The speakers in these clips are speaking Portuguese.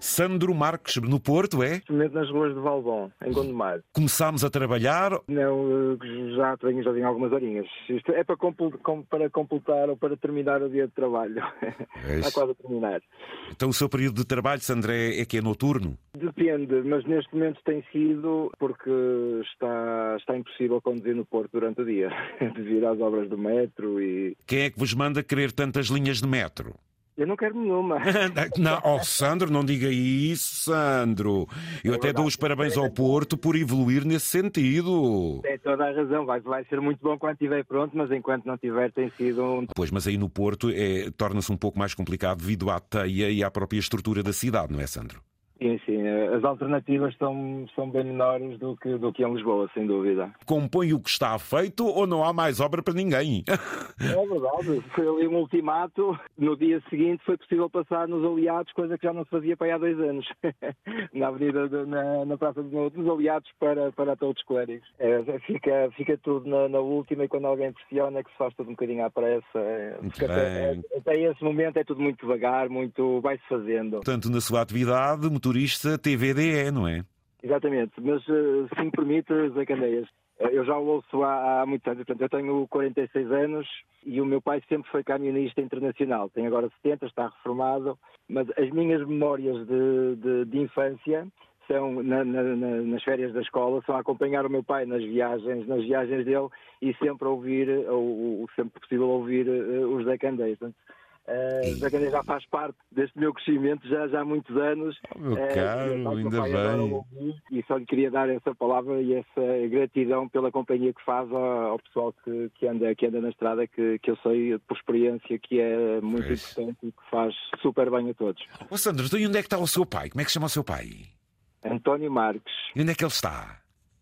Sandro Marques, no Porto, é? Neste nas ruas de Valbom, em Gondomar. Começámos a trabalhar? Não, eh, já tenho, já tenho algumas horinhas. Isto é para, para completar ou para terminar o dia de trabalho. É Está quase a terminar. Então o seu período de trabalho, Sandro, é, é que é noturno? Depende, mas neste momento tem sido porque está, está impossível conduzir no Porto durante o dia, devido às obras do metro e... Quem é que vos manda querer tantas linhas de metro? Eu não quero nenhuma. não, oh, Sandro, não diga isso, Sandro. Eu é até dou os parabéns ao Porto por evoluir nesse sentido. Tem toda a razão. Vai, vai ser muito bom quando estiver pronto, mas enquanto não tiver, tem sido um. Pois, mas aí no Porto é, torna-se um pouco mais complicado devido à teia e à própria estrutura da cidade, não é, Sandro? Sim, sim. As alternativas são, são bem menores do que, do que em Lisboa, sem dúvida. Compõe o que está feito ou não há mais obra para ninguém? É verdade. Foi ali um ultimato. No dia seguinte foi possível passar nos aliados, coisa que já não se fazia para aí há dois anos. na Avenida, de, na, na Praça dos Aliados para, para todos os clérigos. É, fica, fica tudo na, na, última e quando alguém pressiona é que se faz tudo um bocadinho à pressa. É, até, é, até esse momento é tudo muito devagar, muito vai-se fazendo. Portanto, na sua atividade, motorista TVDE, não é? Exatamente, mas eh, se me permite, Zé Candeias, eh, eu já o ouço há, há muitos anos, portanto, eu tenho 46 anos e o meu pai sempre foi camionista internacional, tem agora 70, está reformado, mas as minhas memórias de, de, de infância são na, na, nas férias da escola, são acompanhar o meu pai nas viagens, nas viagens dele e sempre ouvir, ou, ou sempre possível ouvir uh, os. Portanto, Uh, Zagaré já faz parte deste meu crescimento já, já há muitos anos. Oh, meu uh, caro, ainda bem. E só lhe queria dar essa palavra e essa gratidão pela companhia que faz ao, ao pessoal que, que, anda, que anda na estrada, que, que eu sei por experiência que é muito pois. importante e que faz super bem a todos. Ô Sandro, e onde é que está o seu pai? Como é que se chama o seu pai? António Marques. E onde é que ele está?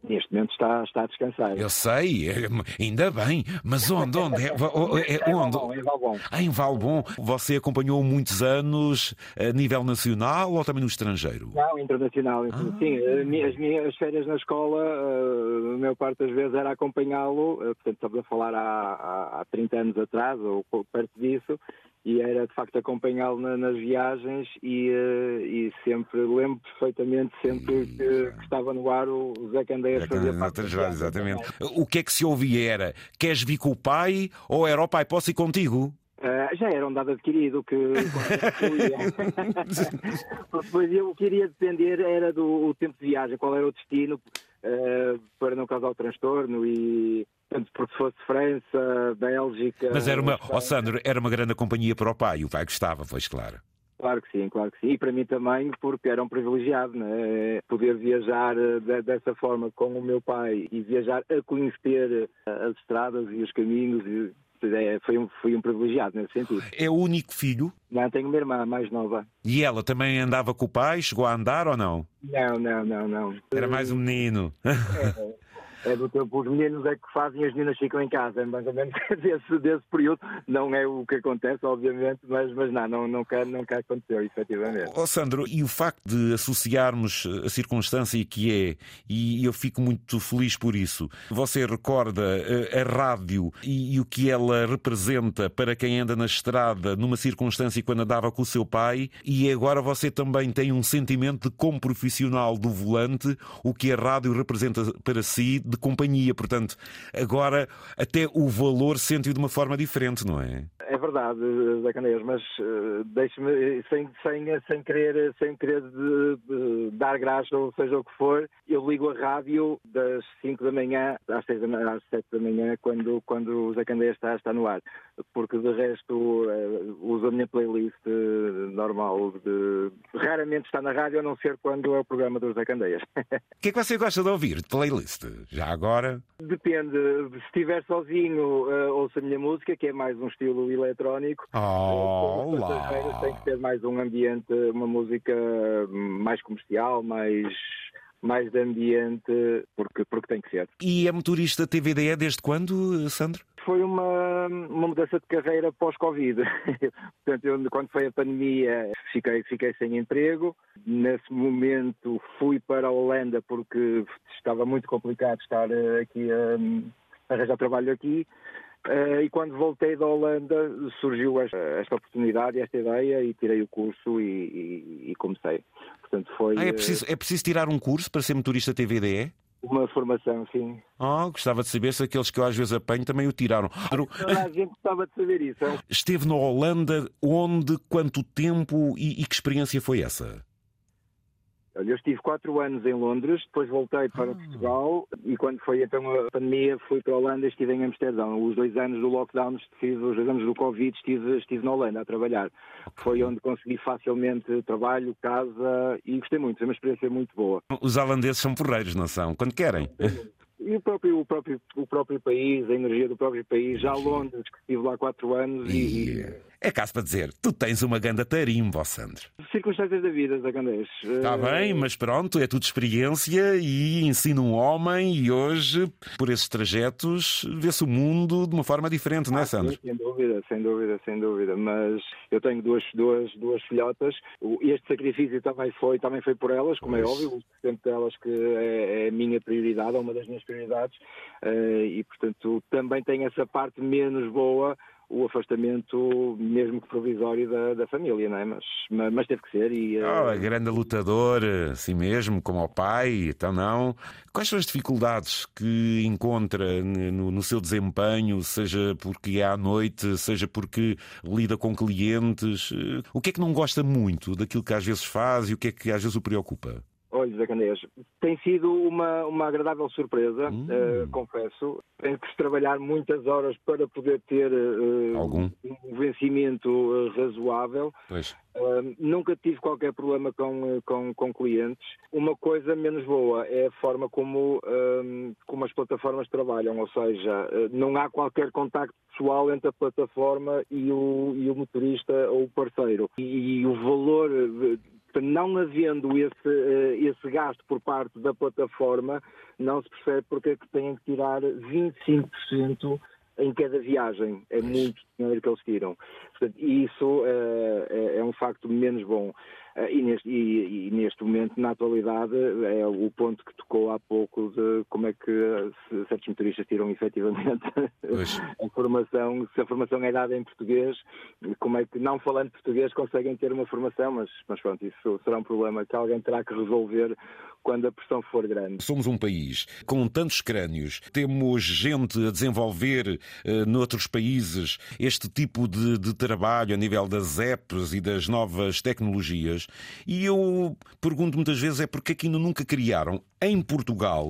Neste momento está, está a descansar. Eu sei, é, ainda bem, mas onde? onde? É, é, é onde? Em Valbom. Ah, em Valbom. Você acompanhou muitos anos a nível nacional ou também no estrangeiro? Não, internacional. Ah. Sim, as minhas férias na escola, eh, a maior parte das vezes era acompanhá-lo, eh, portanto, estamos a falar há, há 30 anos atrás, ou perto disso, e era de facto acompanhá-lo na, nas viagens e, uh, e, sempre, lembro perfeitamente sempre que, que, estava no ar o Zé Candeias fazia parte. Exatamente. O que é que se ouvia era, queres vir com o pai ou era o pai, posso ir contigo? Uh, já era um dado adquirido que depois eu queria depender era do tempo de viagem, qual era o destino uh, para não causar o transtorno e tanto porque fosse França, Bélgica. Mas era uma, ó oh Sandro, era uma grande companhia para o pai, o pai gostava, pois claro. Claro que sim, claro que sim. E para mim também, porque era um privilegiado, né? poder viajar eh, dessa forma com o meu pai e viajar a conhecer as estradas e os caminhos. E, foi, um, um privilegiado nesse sentido. É o único filho? Não, tenho uma irmã mais nova. E ela também andava com o pai? Chegou a andar ou não? Não, não, não, não. Era mais um menino. É, é do tempo, os meninos é que fazem as meninas ficam em casa, é mais ou menos desse, desse período. Não é o que acontece, obviamente, mas, mas não, não, nunca, nunca aconteceu, efetivamente. Oh, Sandro, e o facto de associarmos a circunstância que é, e eu fico muito feliz por isso, você recorda a, a rádio e, e, o que ela representa para quem anda na estrada numa circunstância quando andava com o seu pai, e agora você também tem um sentimento de como profissional do volante, o que a rádio representa para si, de companhia. Portanto, agora até o valor sente-o de uma forma diferente, não é? É verdade, Zé mas uh, deixe-me, sem, sem, sem querer, sem querer de, de dar graça ou seja o que for, eu ligo a rádio das 5 da manhã às, 6 da manhã, às 7 da manhã quando, quando o Zé está, está no ar, porque de resto uh, uso a minha playlist uh, normal, de, raramente está na rádio a não ser quando é o programa do Zé Candeias. O que é que você gosta de ouvir de playlist? Já agora? Depende, se estiver sozinho ouço a minha música, que é mais um estilo eletrónico. Oh, lá. Tem que ter mais um ambiente, uma música mais comercial, mais mais de ambiente, porque, porque tem que ser. E é motorista TVDE desde quando, Sandro? Foi uma, uma mudança de carreira pós-Covid. Portanto, eu, quando foi a pandemia, fiquei, fiquei sem emprego. Nesse momento, fui para a Holanda porque estava muito complicado estar aqui a, a arranjar trabalho aqui Uh, e quando voltei da Holanda surgiu esta, esta, oportunidade, esta ideia e tirei o curso e, e, e comecei. Portanto, foi, ah, é, preciso, é preciso tirar um curso para ser motorista TVDE? Uma formação, sim. Oh, gostava de saber se aqueles que eu às vezes apanho também o tiraram. Toda a gente gostava de saber isso. Esteve na Holanda, onde, quanto tempo e, e que experiência foi essa? Eu estive quatro anos em Londres, depois voltei para ah. Portugal e quando foi então a pandemia fui para a Holanda e estive em Amsterdão. Os dois anos do lockdown, estive, os dois anos do Covid, estive, estive na Holanda a trabalhar. Okay. Foi onde consegui facilmente trabalho, casa e gostei muito. Foi uma experiência muito boa. Os holandeses são porreiros, não são? Quando querem. E o próprio, o, próprio, o próprio país, a energia do próprio país, já Londres, que estive lá quatro anos e... e... É caso para dizer, tu tens uma ganda tarimba, Sandro. Circunstâncias da vida, Zé Candês. Está bem, mas pronto, é tudo experiência e ensina um homem e hoje, por esses trajetos, vê-se o mundo de uma forma diferente, não é, Sandro? Sim, sem dúvida, sem dúvida, sem dúvida. Mas eu tenho duas, duas, duas filhotas. Este sacrifício também foi, também foi por elas, como é pois. é óbvio, sempre delas que é, é, a minha prioridade, é uma das minhas prioridades. Eh, e, portanto, também tem essa parte menos boa o afastamento, mesmo que provisório, da, da família, não é? Mas, mas, mas, teve que ser. E, oh, uh... grande lutador, assim mesmo, como o pai, então não. Quais são as dificuldades que encontra no, no seu desempenho, seja porque é à noite, seja porque lida com clientes? O que é que não gosta muito daquilo que às vezes faz e o que é que às vezes o preocupa? Olha, José Candeias, tem sido uma, uma agradável surpresa, hum. uh, confesso. Tenho que trabalhar muitas horas para poder ter uh, Algum? um vencimento uh, razoável. nunca tive qualquer problema com, com, com, clientes. Uma coisa menos boa é a forma como, como as plataformas trabalham, ou seja, não há qualquer contacto pessoal entre a plataforma e o, e o motorista ou o parceiro. E, e o valor não havendo esse, eh, esse gasto por parte da plataforma, não se percebe porque é que têm que tirar 25% em cada viagem. É muito dinheiro que eles tiram. Portanto, isso é, é, é um facto menos bom. Eh, e neste, e, e neste, momento, na atualidade, é o ponto que tocou há pouco de como é que certos motoristas tiram efetivamente a formação, se a formação é dada em português, como é que, não falando português, conseguem ter uma formação, mas, mas pronto, isso será um problema que alguém terá que resolver quando a pressão for grande. Somos um país com tantos crânios, temos gente a desenvolver uh, noutros países este tipo de, de trabalho a nível das apps e das novas tecnologias, e eu pergunto muitas vezes é porque aqui nunca criaram em Portugal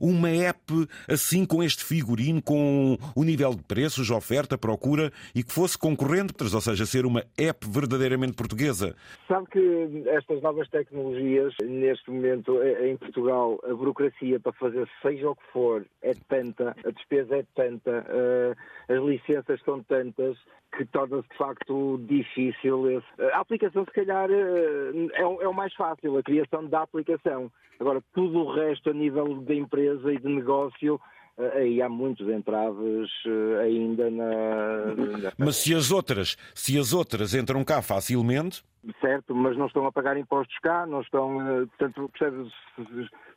uma app assim com este figurino, com o nível de preços, oferta, procura e que fosse concorrente, ou seja, ser uma app verdadeiramente portuguesa. Sabe que estas novas tecnologias, neste momento em Portugal, a burocracia para fazer seja o que for é tanta, a despesa é tanta, eh, as licenças são tantas que torna-se de facto difícil. A aplicação, se calhar, eh, é o mais fácil, a criação da aplicação. Agora, tudo o resto a nível de empresa e de negócio eh, aí há muitos entraves eh, ainda na. Mas se as outras, se as outras entram cá facilmente. Certo, mas não estão a pagar impostos cá, não estão, portanto, percebes,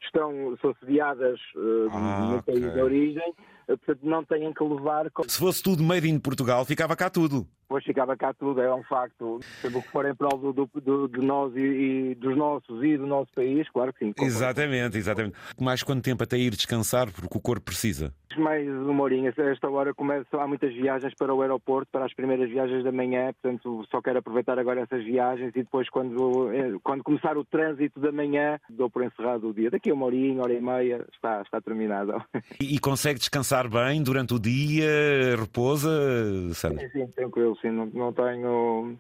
estão, são sediadas ah, no país okay. de origem, portanto não têm que levar. Se fosse tudo made in Portugal, ficava cá tudo. Pois ficava cá tudo, é um facto. Sempre que for em prol do, do, do, de nós e, e, dos nossos e do nosso país, claro que sim. Exatamente, exatamente. Mais quanto tempo até ir descansar, porque o corpo precisa? Mais uma horinha. Esta hora começa, há muitas viagens para o aeroporto, para as primeiras viagens da manhã, portanto só quero aproveitar agora essas viagens e depois quando, eh, quando começar o trânsito da manhã, dou por encerrado o dia. Daqui a uma horinha, hora e meia, está, está terminado. E, e consegue descansar bem durante o dia? Repousa, Sandra? Sim, sim, tranquilo sim, não, não tenho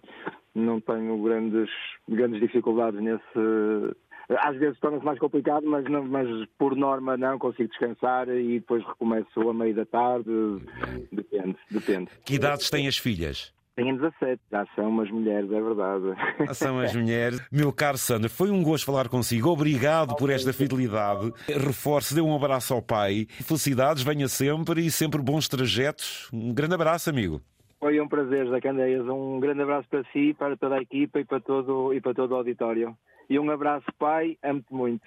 não tenho grandes, grandes dificuldades nesse. Às vezes torna-se mais complicado, mas, não, mas por norma não, consigo descansar e depois recomeço a meio da tarde. Depende, depende. Que idades têm as filhas? Tenho 17, já são umas mulheres, é verdade. Já são as mulheres. Meu caro Sandro, foi um gosto falar consigo. Obrigado por esta fidelidade. Reforço, dê um abraço ao pai. Felicidades, venha sempre e sempre bons trajetos. Um grande abraço, amigo. Foi um prazer, José Candeias. Um grande abraço para si, para toda a equipa e para todo, e para todo o auditório. E um abraço, pai. Amo-te muito.